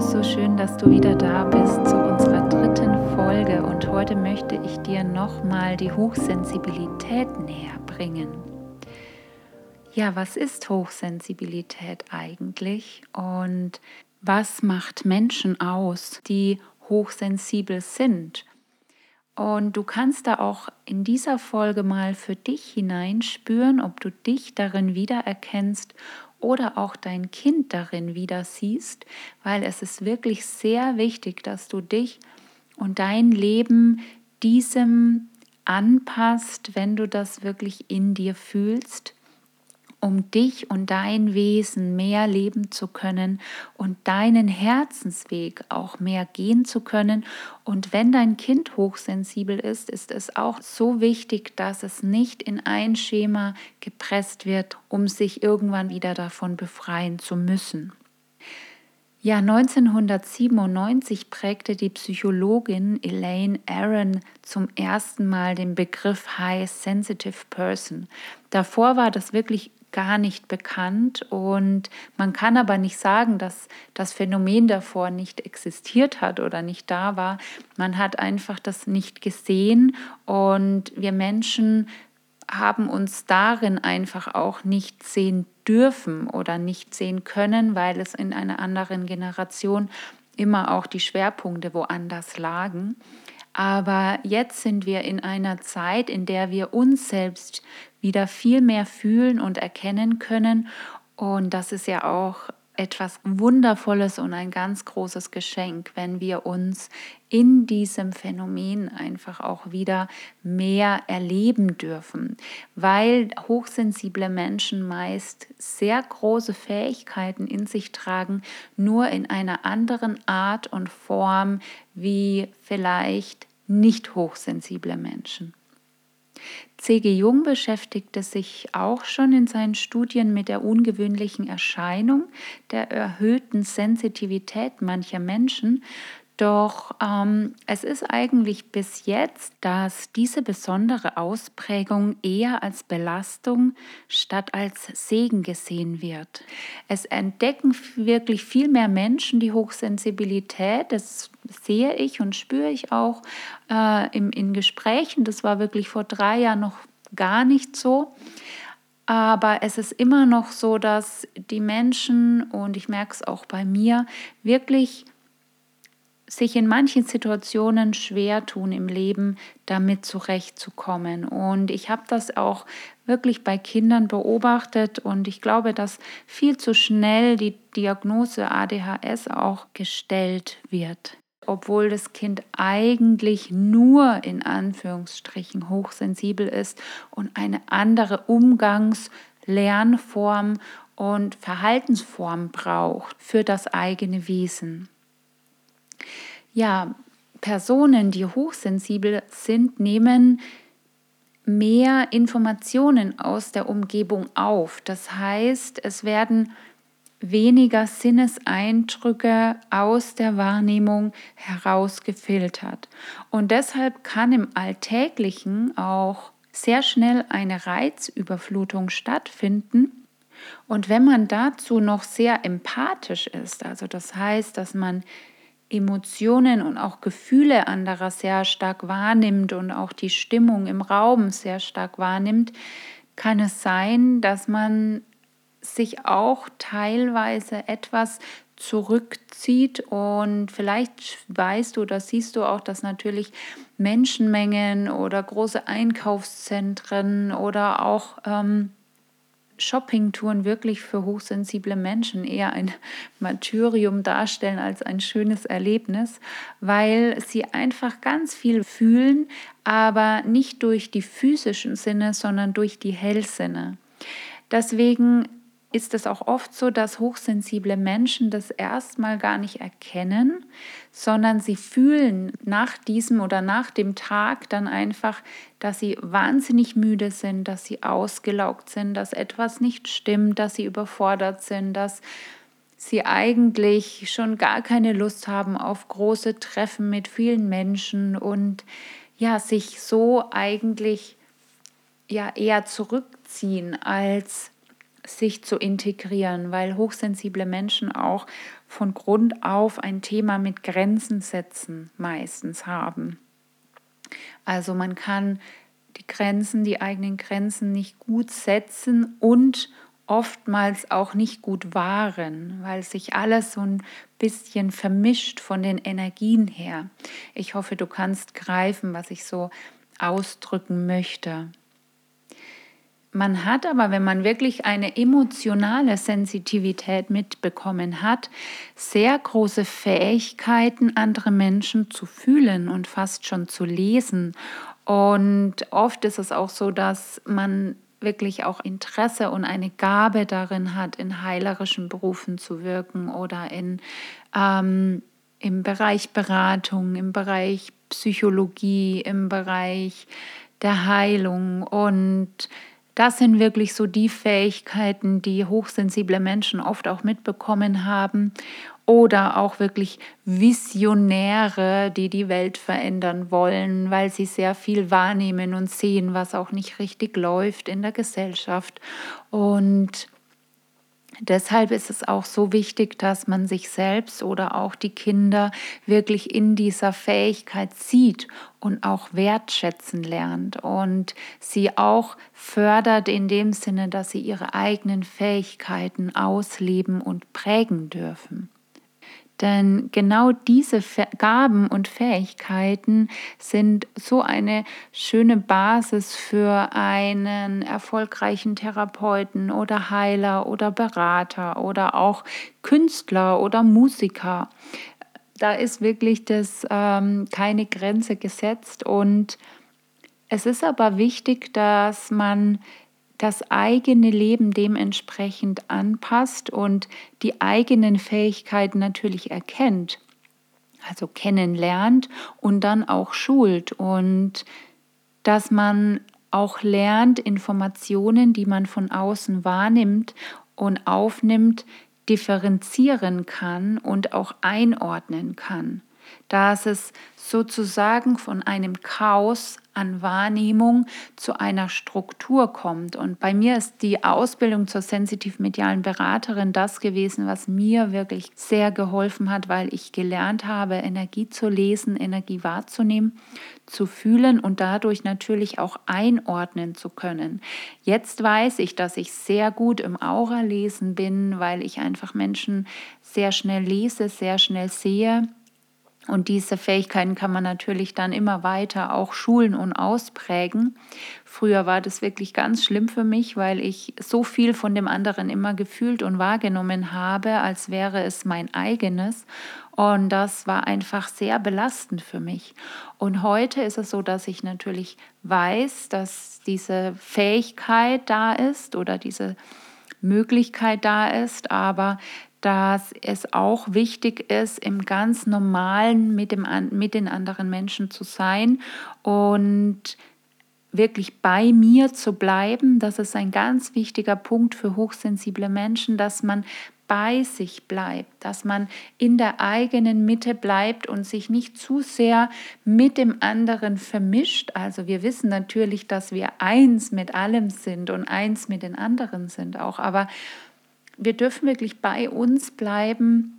So schön, dass du wieder da bist zu unserer dritten Folge und heute möchte ich dir nochmal die Hochsensibilität näher bringen. Ja, was ist Hochsensibilität eigentlich und was macht Menschen aus, die hochsensibel sind? Und du kannst da auch in dieser Folge mal für dich hineinspüren, ob du dich darin wiedererkennst oder auch dein Kind darin wieder siehst, weil es ist wirklich sehr wichtig, dass du dich und dein Leben diesem anpasst, wenn du das wirklich in dir fühlst um dich und dein Wesen mehr leben zu können und deinen Herzensweg auch mehr gehen zu können. Und wenn dein Kind hochsensibel ist, ist es auch so wichtig, dass es nicht in ein Schema gepresst wird, um sich irgendwann wieder davon befreien zu müssen. Ja, 1997 prägte die Psychologin Elaine Aron zum ersten Mal den Begriff High Sensitive Person. Davor war das wirklich gar nicht bekannt und man kann aber nicht sagen, dass das Phänomen davor nicht existiert hat oder nicht da war. Man hat einfach das nicht gesehen und wir Menschen haben uns darin einfach auch nicht sehen dürfen oder nicht sehen können, weil es in einer anderen Generation immer auch die Schwerpunkte woanders lagen. Aber jetzt sind wir in einer Zeit, in der wir uns selbst wieder viel mehr fühlen und erkennen können. Und das ist ja auch etwas Wundervolles und ein ganz großes Geschenk, wenn wir uns in diesem Phänomen einfach auch wieder mehr erleben dürfen, weil hochsensible Menschen meist sehr große Fähigkeiten in sich tragen, nur in einer anderen Art und Form wie vielleicht nicht hochsensible Menschen. C.G. Jung beschäftigte sich auch schon in seinen Studien mit der ungewöhnlichen Erscheinung der erhöhten Sensitivität mancher Menschen, doch ähm, es ist eigentlich bis jetzt, dass diese besondere Ausprägung eher als Belastung statt als Segen gesehen wird. Es entdecken wirklich viel mehr Menschen die Hochsensibilität. Das sehe ich und spüre ich auch äh, im, in Gesprächen. Das war wirklich vor drei Jahren noch gar nicht so. Aber es ist immer noch so, dass die Menschen, und ich merke es auch bei mir, wirklich sich in manchen Situationen schwer tun im Leben, damit zurechtzukommen. Und ich habe das auch wirklich bei Kindern beobachtet und ich glaube, dass viel zu schnell die Diagnose ADHS auch gestellt wird. Obwohl das Kind eigentlich nur in Anführungsstrichen hochsensibel ist und eine andere Umgangs-, Lernform und Verhaltensform braucht für das eigene Wesen. Ja, Personen, die hochsensibel sind, nehmen mehr Informationen aus der Umgebung auf. Das heißt, es werden weniger Sinneseindrücke aus der Wahrnehmung herausgefiltert. Und deshalb kann im Alltäglichen auch sehr schnell eine Reizüberflutung stattfinden. Und wenn man dazu noch sehr empathisch ist, also das heißt, dass man Emotionen und auch Gefühle anderer sehr stark wahrnimmt und auch die Stimmung im Raum sehr stark wahrnimmt, kann es sein, dass man sich auch teilweise etwas zurückzieht und vielleicht weißt du oder siehst du auch, dass natürlich Menschenmengen oder große Einkaufszentren oder auch ähm, Shoppingtouren wirklich für hochsensible Menschen eher ein Martyrium darstellen als ein schönes Erlebnis, weil sie einfach ganz viel fühlen, aber nicht durch die physischen Sinne, sondern durch die Hellsinne. Deswegen ist es auch oft so, dass hochsensible Menschen das erstmal gar nicht erkennen, sondern sie fühlen nach diesem oder nach dem Tag dann einfach, dass sie wahnsinnig müde sind, dass sie ausgelaugt sind, dass etwas nicht stimmt, dass sie überfordert sind, dass sie eigentlich schon gar keine Lust haben auf große Treffen mit vielen Menschen und ja, sich so eigentlich ja eher zurückziehen als sich zu integrieren, weil hochsensible Menschen auch von Grund auf ein Thema mit Grenzen setzen meistens haben. Also man kann die Grenzen, die eigenen Grenzen nicht gut setzen und oftmals auch nicht gut wahren, weil sich alles so ein bisschen vermischt von den Energien her. Ich hoffe, du kannst greifen, was ich so ausdrücken möchte. Man hat aber, wenn man wirklich eine emotionale Sensitivität mitbekommen hat, sehr große Fähigkeiten, andere Menschen zu fühlen und fast schon zu lesen. Und oft ist es auch so, dass man wirklich auch Interesse und eine Gabe darin hat, in heilerischen Berufen zu wirken oder in, ähm, im Bereich Beratung, im Bereich Psychologie, im Bereich der Heilung. Und das sind wirklich so die Fähigkeiten, die hochsensible Menschen oft auch mitbekommen haben oder auch wirklich Visionäre, die die Welt verändern wollen, weil sie sehr viel wahrnehmen und sehen, was auch nicht richtig läuft in der Gesellschaft. Und Deshalb ist es auch so wichtig, dass man sich selbst oder auch die Kinder wirklich in dieser Fähigkeit sieht und auch wertschätzen lernt und sie auch fördert in dem Sinne, dass sie ihre eigenen Fähigkeiten ausleben und prägen dürfen. Denn genau diese Gaben und Fähigkeiten sind so eine schöne Basis für einen erfolgreichen Therapeuten oder Heiler oder Berater oder auch Künstler oder Musiker. Da ist wirklich das ähm, keine Grenze gesetzt und es ist aber wichtig, dass man das eigene Leben dementsprechend anpasst und die eigenen Fähigkeiten natürlich erkennt, also kennenlernt und dann auch schult. Und dass man auch lernt, Informationen, die man von außen wahrnimmt und aufnimmt, differenzieren kann und auch einordnen kann dass es sozusagen von einem Chaos an Wahrnehmung zu einer Struktur kommt. Und bei mir ist die Ausbildung zur sensitiv-medialen Beraterin das gewesen, was mir wirklich sehr geholfen hat, weil ich gelernt habe, Energie zu lesen, Energie wahrzunehmen, zu fühlen und dadurch natürlich auch einordnen zu können. Jetzt weiß ich, dass ich sehr gut im Aura-Lesen bin, weil ich einfach Menschen sehr schnell lese, sehr schnell sehe und diese Fähigkeiten kann man natürlich dann immer weiter auch schulen und ausprägen. Früher war das wirklich ganz schlimm für mich, weil ich so viel von dem anderen immer gefühlt und wahrgenommen habe, als wäre es mein eigenes. Und das war einfach sehr belastend für mich. Und heute ist es so, dass ich natürlich weiß, dass diese Fähigkeit da ist oder diese Möglichkeit da ist, aber dass es auch wichtig ist, im ganz normalen mit, dem, mit den anderen Menschen zu sein und wirklich bei mir zu bleiben. Das ist ein ganz wichtiger Punkt für hochsensible Menschen, dass man bei sich bleibt, dass man in der eigenen Mitte bleibt und sich nicht zu sehr mit dem anderen vermischt. Also wir wissen natürlich, dass wir eins mit allem sind und eins mit den anderen sind auch, aber wir dürfen wirklich bei uns bleiben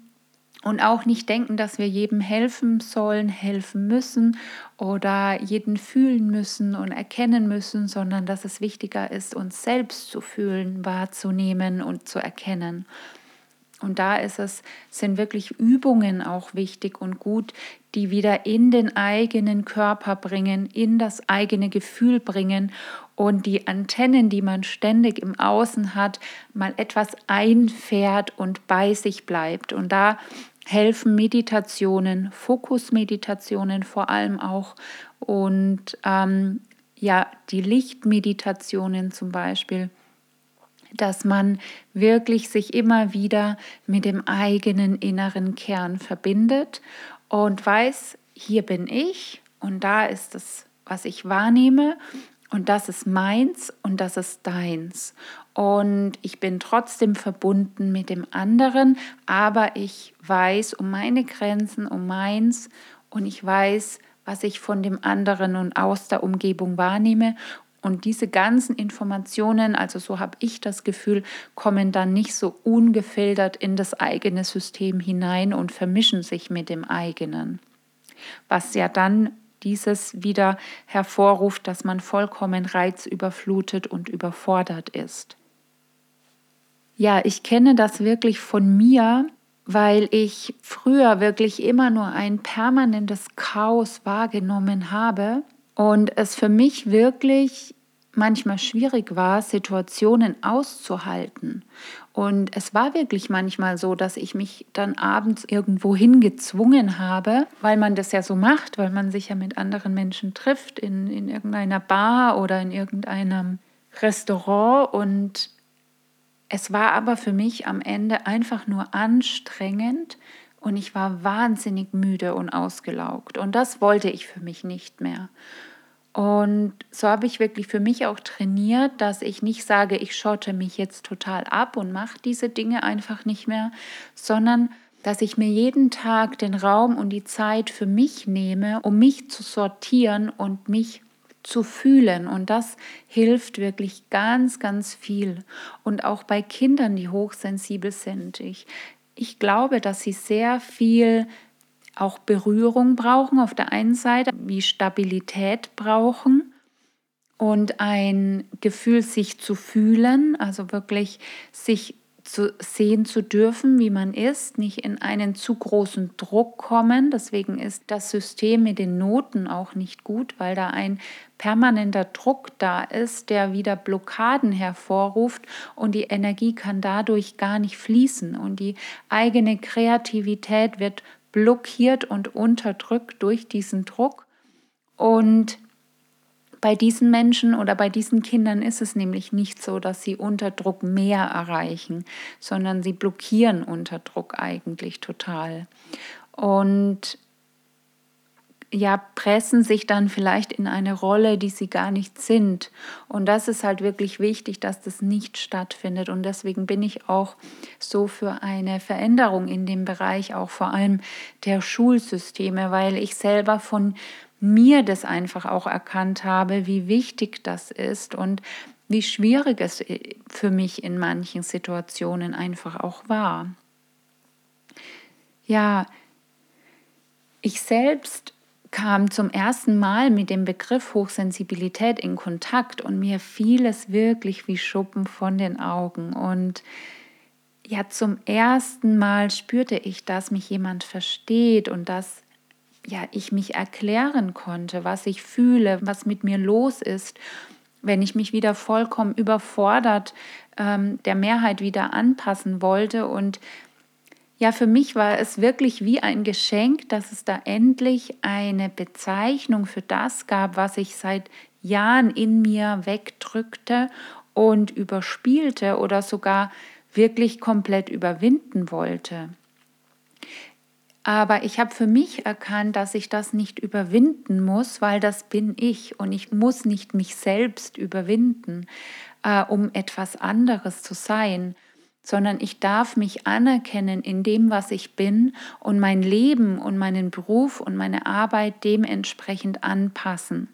und auch nicht denken, dass wir jedem helfen sollen, helfen müssen oder jeden fühlen müssen und erkennen müssen, sondern dass es wichtiger ist, uns selbst zu fühlen, wahrzunehmen und zu erkennen. Und da ist es, sind wirklich Übungen auch wichtig und gut, die wieder in den eigenen Körper bringen, in das eigene Gefühl bringen und die Antennen, die man ständig im Außen hat, mal etwas einfährt und bei sich bleibt. Und da helfen Meditationen, Fokusmeditationen vor allem auch und ähm, ja, die Lichtmeditationen zum Beispiel dass man wirklich sich immer wieder mit dem eigenen inneren Kern verbindet und weiß, hier bin ich und da ist es, was ich wahrnehme und das ist meins und das ist deins. Und ich bin trotzdem verbunden mit dem anderen, aber ich weiß um meine Grenzen, um meins und ich weiß, was ich von dem anderen und aus der Umgebung wahrnehme Und diese ganzen Informationen, also so habe ich das Gefühl, kommen dann nicht so ungefiltert in das eigene System hinein und vermischen sich mit dem eigenen. Was ja dann dieses wieder hervorruft, dass man vollkommen reizüberflutet und überfordert ist. Ja, ich kenne das wirklich von mir, weil ich früher wirklich immer nur ein permanentes Chaos wahrgenommen habe und es für mich wirklich manchmal schwierig war, Situationen auszuhalten. Und es war wirklich manchmal so, dass ich mich dann abends irgendwo hingezwungen habe, weil man das ja so macht, weil man sich ja mit anderen Menschen trifft in, in irgendeiner Bar oder in irgendeinem Restaurant. Und es war aber für mich am Ende einfach nur anstrengend und ich war wahnsinnig müde und ausgelaugt. Und das wollte ich für mich nicht mehr. Und so habe ich wirklich für mich auch trainiert, dass ich nicht sage, ich schotte mich jetzt total ab und mache diese Dinge einfach nicht mehr, sondern dass ich mir jeden Tag den Raum und die Zeit für mich nehme, um mich zu sortieren und mich zu fühlen. Und das hilft wirklich ganz, ganz viel. Und auch bei Kindern, die hochsensibel sind. Ich, ich glaube, dass sie sehr viel auch Berührung brauchen auf der einen Seite, wie Stabilität brauchen und ein Gefühl, sich zu fühlen, also wirklich sich zu sehen zu dürfen, wie man ist, nicht in einen zu großen Druck kommen. Deswegen ist das System mit den Noten auch nicht gut, weil da ein permanenter Druck da ist, der wieder Blockaden hervorruft und die Energie kann dadurch gar nicht fließen und die eigene Kreativität wird blockiert und unterdrückt durch diesen Druck. Und bei diesen Menschen oder bei diesen Kindern ist es nämlich nicht so, dass sie unter Druck mehr erreichen, sondern sie blockieren unter Druck eigentlich total. Und ja, pressen sich dann vielleicht in eine Rolle, die sie gar nicht sind. Und das ist halt wirklich wichtig, dass das nicht stattfindet. Und deswegen bin ich auch so für eine Veränderung in dem Bereich, auch vor allem der Schulsysteme, weil ich selber von mir das einfach auch erkannt habe, wie wichtig das ist und wie schwierig es für mich in manchen Situationen einfach auch war. Ja, ich selbst kam zum ersten Mal mit dem Begriff Hochsensibilität in Kontakt und mir fiel es wirklich wie Schuppen von den Augen. Und ja, zum ersten Mal spürte ich, dass mich jemand versteht und dass ja, ich mich erklären konnte, was ich fühle, was mit mir los ist, wenn ich mich wieder vollkommen überfordert ähm, der Mehrheit wieder anpassen wollte und ja, für mich war es wirklich wie ein Geschenk, dass es da endlich eine Bezeichnung für das gab, was ich seit Jahren in mir wegdrückte und überspielte oder sogar wirklich komplett überwinden wollte. Aber ich habe für mich erkannt, dass ich das nicht überwinden muss, weil das bin ich und ich muss nicht mich selbst überwinden, äh, um etwas anderes zu sein sondern ich darf mich anerkennen in dem, was ich bin und mein Leben und meinen Beruf und meine Arbeit dementsprechend anpassen.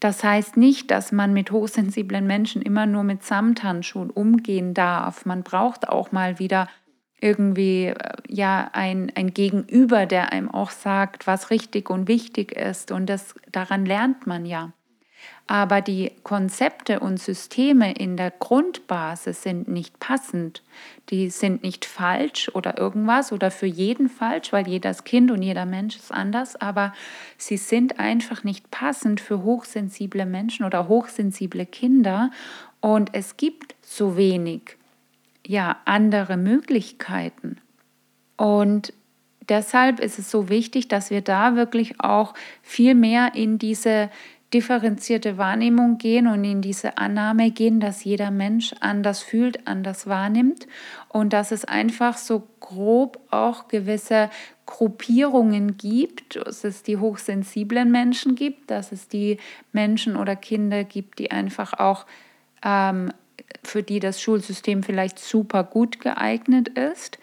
Das heißt nicht, dass man mit hochsensiblen Menschen immer nur mit Samthandschuhen umgehen darf. Man braucht auch mal wieder irgendwie äh, ja ein, ein Gegenüber, der einem auch sagt, was richtig und wichtig ist. Und das, daran lernt man ja. Aber die Konzepte und Systeme in der Grundbasis sind nicht passend. Die sind nicht falsch oder irgendwas oder für jeden falsch, weil jedes Kind und jeder Mensch ist anders, aber sie sind einfach nicht passend für hochsensible Menschen oder hochsensible Kinder. Und es gibt so wenig ja, andere Möglichkeiten. Und deshalb ist es so wichtig, dass wir da wirklich auch viel mehr in diese differenzierte Wahrnehmung gehen und in diese Annahme gehen, dass jeder Mensch anders fühlt, anders wahrnimmt und dass es einfach so grob auch gewisse Gruppierungen gibt, dass es die hochsensiblen Menschen gibt, dass es die Menschen oder Kinder gibt, die einfach auch ähm, für die das Schulsystem vielleicht super gut geeignet ist.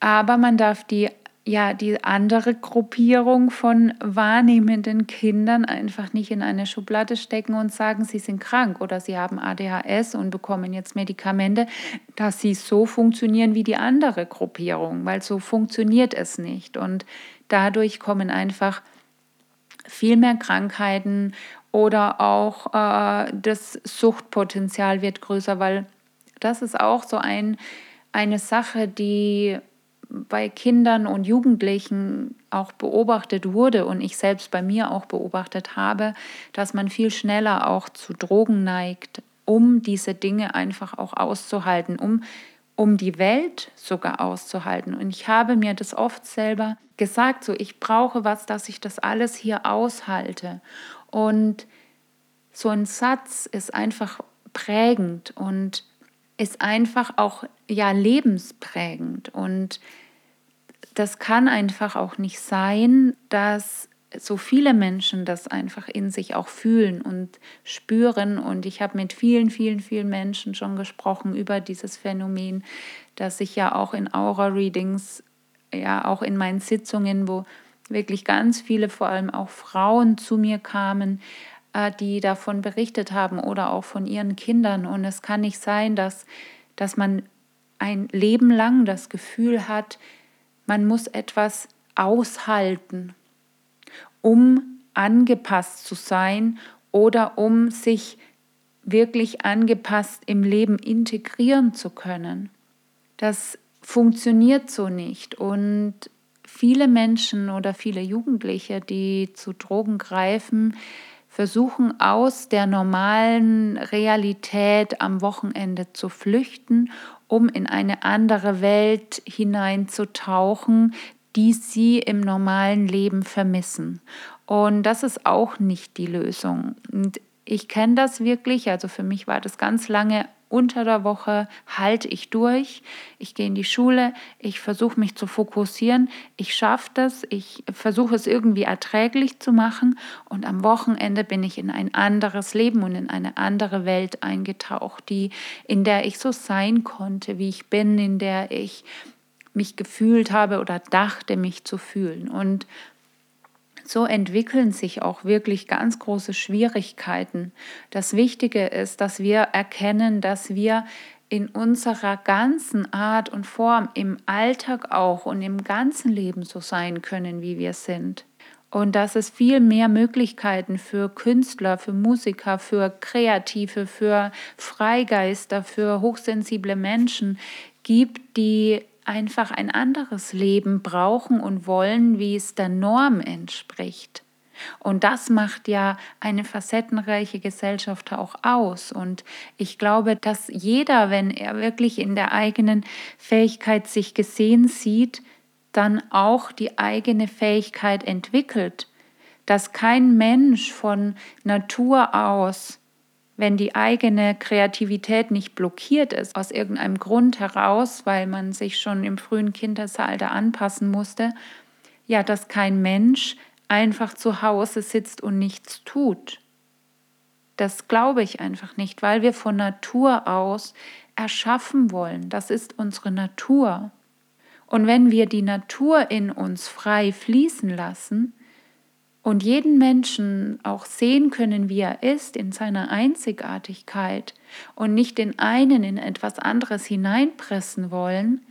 Aber man darf die ja die andere Gruppierung von wahrnehmenden Kindern einfach nicht in eine Schublade stecken und sagen, sie sind krank oder sie haben ADHS und bekommen jetzt Medikamente, dass sie so funktionieren wie die andere Gruppierung, weil so funktioniert es nicht. Und dadurch kommen einfach viel mehr Krankheiten oder auch äh, das Suchtpotenzial wird größer, weil das ist auch so ein, eine Sache, die bei Kindern und Jugendlichen auch beobachtet wurde und ich selbst bei mir auch beobachtet habe, dass man viel schneller auch zu Drogen neigt, um diese Dinge einfach auch auszuhalten, um, um die Welt sogar auszuhalten. Und ich habe mir das oft selber gesagt, so ich brauche was, dass ich das alles hier aushalte. Und so ein Satz ist einfach prägend und ist einfach auch ja lebensprägend und das kann einfach auch nicht sein, dass so viele Menschen das einfach in sich auch fühlen und spüren. Und ich habe mit vielen, vielen, vielen Menschen schon gesprochen über dieses Phänomen, dass ich ja auch in Aura-Readings, ja auch in meinen Sitzungen, wo wirklich ganz viele, vor allem auch Frauen zu mir kamen, die davon berichtet haben oder auch von ihren Kindern. Und es kann nicht sein, dass, dass man ein Leben lang das Gefühl hat, man muss etwas aushalten, um angepasst zu sein oder um sich wirklich angepasst im Leben integrieren zu können. Das funktioniert so nicht. Und viele Menschen oder viele Jugendliche, die zu Drogen greifen, versuchen aus der normalen Realität am Wochenende zu flüchten, um in eine andere Welt hineinzutauchen, die sie im normalen Leben vermissen. Und das ist auch nicht die Lösung. Und ich kenne das wirklich, also für mich war das ganz lange unter der Woche halte ich durch, ich gehe in die Schule, ich versuche mich zu fokussieren, ich schaffe das, ich versuche es irgendwie erträglich zu machen. Und am Wochenende bin ich in ein anderes Leben und in eine andere Welt eingetaucht, die in der ich so sein konnte, wie ich bin, in der ich mich gefühlt habe oder dachte, mich zu fühlen. Und so entwickeln sich auch wirklich ganz große Schwierigkeiten. Das Wichtige ist, dass wir erkennen, dass wir in unserer ganzen Art und Form im Alltag auch und im ganzen Leben so sein können, wie wir sind. Und dass es viel mehr Möglichkeiten für Künstler, für Musiker, für Kreative, für Freigeister, für hochsensible Menschen gibt, die einfach ein anderes Leben brauchen und wollen, wie es der Norm entspricht. Und das macht ja eine facettenreiche Gesellschaft auch aus. Und ich glaube, dass jeder, wenn er wirklich in der eigenen Fähigkeit sich gesehen sieht, dann auch die eigene Fähigkeit entwickelt. Dass kein Mensch von Natur aus wenn die eigene Kreativität nicht blockiert ist, aus irgendeinem Grund heraus, weil man sich schon im frühen Kindesalter anpassen musste, ja, dass kein Mensch einfach zu Hause sitzt und nichts tut. Das glaube ich einfach nicht, weil wir von Natur aus erschaffen wollen. Das ist unsere Natur. Und wenn wir die Natur in uns frei fließen lassen, und jeden Menschen auch sehen können, wie er ist, in seiner Einzigartigkeit und nicht den einen in etwas anderes hineinpressen wollen,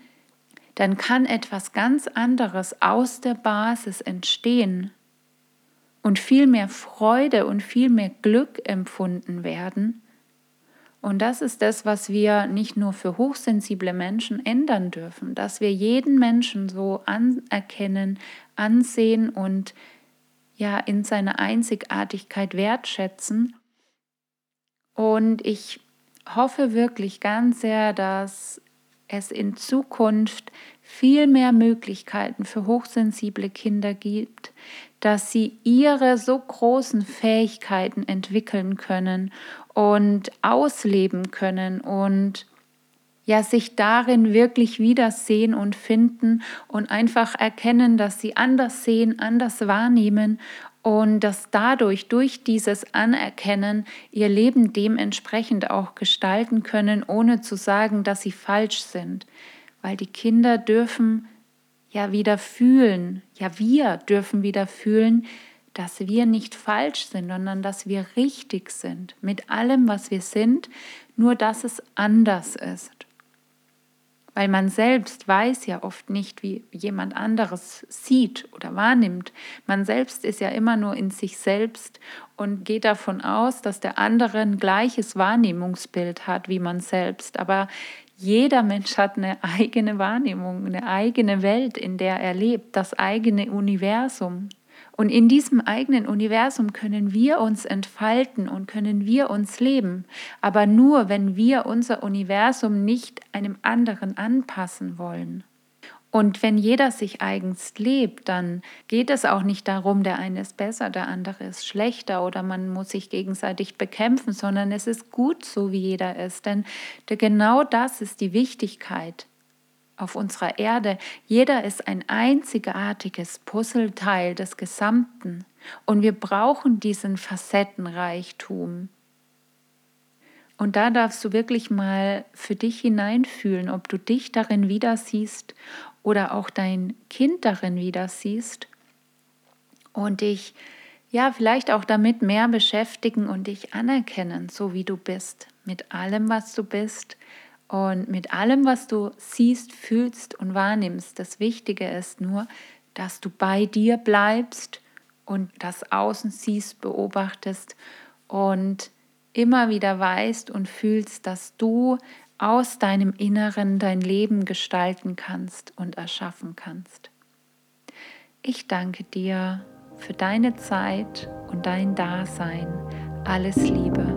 dann kann etwas ganz anderes aus der Basis entstehen und viel mehr Freude und viel mehr Glück empfunden werden. Und das ist das, was wir nicht nur für hochsensible Menschen ändern dürfen, dass wir jeden Menschen so anerkennen, ansehen und ja in seiner Einzigartigkeit wertschätzen. Und ich hoffe wirklich ganz sehr, dass es in Zukunft viel mehr Möglichkeiten für hochsensible Kinder gibt, dass sie ihre so großen Fähigkeiten entwickeln können und ausleben können und ja sich darin wirklich wiedersehen und finden und einfach erkennen, dass sie anders sehen, anders wahrnehmen und dass dadurch, durch dieses Anerkennen, ihr Leben dementsprechend auch gestalten können, ohne zu sagen, dass sie falsch sind. Weil die Kinder dürfen ja wieder fühlen, ja wir dürfen wieder fühlen, dass wir nicht falsch sind, sondern dass wir richtig sind mit allem, was wir sind, nur dass es anders ist. Weil man selbst weiß ja oft nicht, wie jemand anderes sieht oder wahrnimmt. Man selbst ist ja immer nur in sich selbst und geht davon aus, dass der andere ein gleiches Wahrnehmungsbild hat wie man selbst. Aber jeder Mensch hat eine eigene Wahrnehmung, eine eigene Welt, in der er lebt, das eigene Universum. Und in diesem eigenen Universum können wir uns entfalten und können wir uns leben, aber nur, wenn wir unser Universum nicht einem anderen anpassen wollen. Und wenn jeder sich eigens lebt, dann geht es auch nicht darum, der eine ist besser, der andere ist schlechter oder man muss sich gegenseitig bekämpfen, sondern es ist gut so, wie jeder ist. Denn genau das ist die Wichtigkeit auf unserer Erde. Jeder ist ein einzigartiges Puzzleteil des Gesamten und wir brauchen diesen Facettenreichtum. Und da darfst du wirklich mal für dich hineinfühlen, ob du dich darin wieder siehst oder auch dein Kind darin wieder siehst und dich ja vielleicht auch damit mehr beschäftigen und dich anerkennen, so wie du bist, mit allem, was du bist und mit allem, was du siehst, fühlst und wahrnimmst. Das Wichtige ist nur, dass du bei dir bleibst und das Außen siehst, beobachtest und immer wieder weißt und fühlst, dass du aus deinem Inneren dein Leben gestalten kannst und erschaffen kannst. Ich danke dir für deine Zeit und dein Dasein. Alles Liebe.